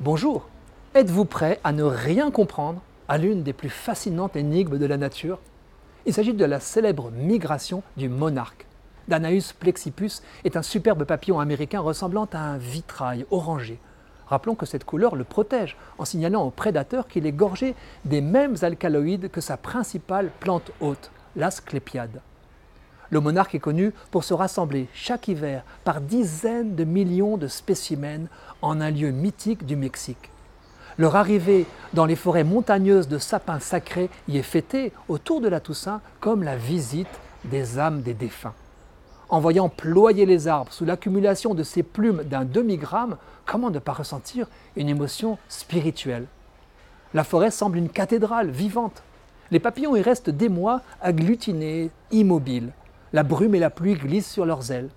Bonjour, êtes-vous prêt à ne rien comprendre à l'une des plus fascinantes énigmes de la nature? Il s'agit de la célèbre migration du monarque. Danaus plexipus est un superbe papillon américain ressemblant à un vitrail orangé. Rappelons que cette couleur le protège en signalant aux prédateurs qu'il est gorgé des mêmes alcaloïdes que sa principale plante hôte, l'asclépiade. Le monarque est connu pour se rassembler chaque hiver par dizaines de millions de spécimens en un lieu mythique du Mexique. Leur arrivée dans les forêts montagneuses de sapins sacrés y est fêtée autour de la Toussaint comme la visite des âmes des défunts. En voyant ployer les arbres sous l'accumulation de ces plumes d'un demi-gramme, comment ne pas ressentir une émotion spirituelle? La forêt semble une cathédrale vivante. Les papillons y restent des mois agglutinés, immobiles. La brume et la pluie glissent sur leurs ailes.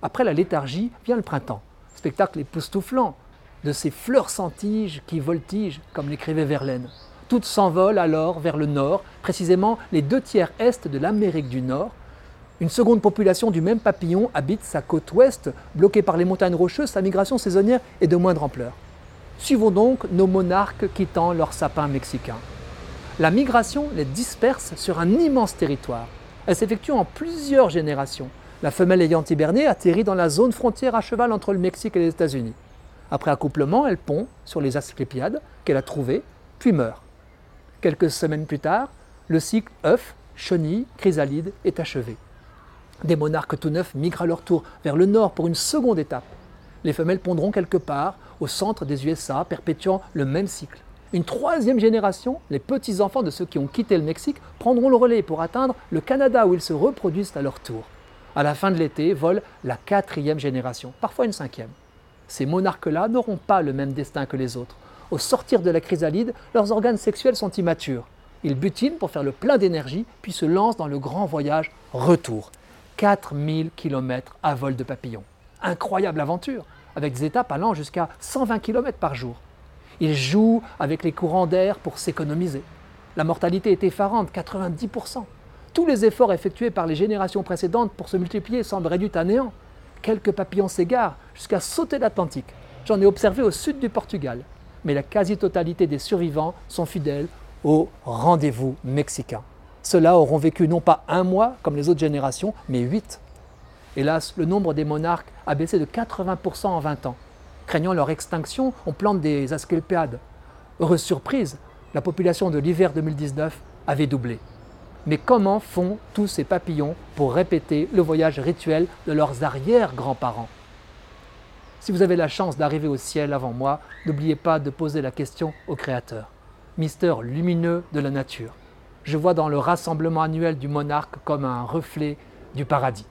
Après la léthargie vient le printemps, spectacle époustouflant de ces fleurs sans tiges qui voltigent, comme l'écrivait Verlaine. Toutes s'envolent alors vers le nord, précisément les deux tiers est de l'Amérique du Nord. Une seconde population du même papillon habite sa côte ouest, bloquée par les montagnes rocheuses, sa migration saisonnière est de moindre ampleur. Suivons donc nos monarques quittant leurs sapins mexicains. La migration les disperse sur un immense territoire. Elle s'effectue en plusieurs générations. La femelle ayant hiberné atterrit dans la zone frontière à cheval entre le Mexique et les États-Unis. Après accouplement, elle pond sur les asclépiades qu'elle a trouvées, puis meurt. Quelques semaines plus tard, le cycle œuf, chenille, chrysalide est achevé. Des monarques tout neufs migrent à leur tour vers le nord pour une seconde étape. Les femelles pondront quelque part au centre des USA, perpétuant le même cycle. Une troisième génération, les petits-enfants de ceux qui ont quitté le Mexique, prendront le relais pour atteindre le Canada où ils se reproduisent à leur tour. À la fin de l'été vole la quatrième génération, parfois une cinquième. Ces monarques-là n'auront pas le même destin que les autres. Au sortir de la chrysalide, leurs organes sexuels sont immatures. Ils butinent pour faire le plein d'énergie, puis se lancent dans le grand voyage retour. 4000 km à vol de papillon. Incroyable aventure, avec des étapes allant jusqu'à 120 km par jour. Ils jouent avec les courants d'air pour s'économiser. La mortalité est effarante, 90%. Tous les efforts effectués par les générations précédentes pour se multiplier semblent réduits à néant. Quelques papillons s'égarent jusqu'à sauter l'Atlantique. J'en ai observé au sud du Portugal. Mais la quasi-totalité des survivants sont fidèles au rendez-vous mexicain. Ceux-là auront vécu non pas un mois comme les autres générations, mais huit. Hélas, le nombre des monarques a baissé de 80% en 20 ans. Craignant leur extinction, on plante des asclépiades. Heureuse surprise, la population de l'hiver 2019 avait doublé. Mais comment font tous ces papillons pour répéter le voyage rituel de leurs arrière-grands-parents? Si vous avez la chance d'arriver au ciel avant moi, n'oubliez pas de poser la question au Créateur, mystère lumineux de la nature. Je vois dans le rassemblement annuel du monarque comme un reflet du paradis.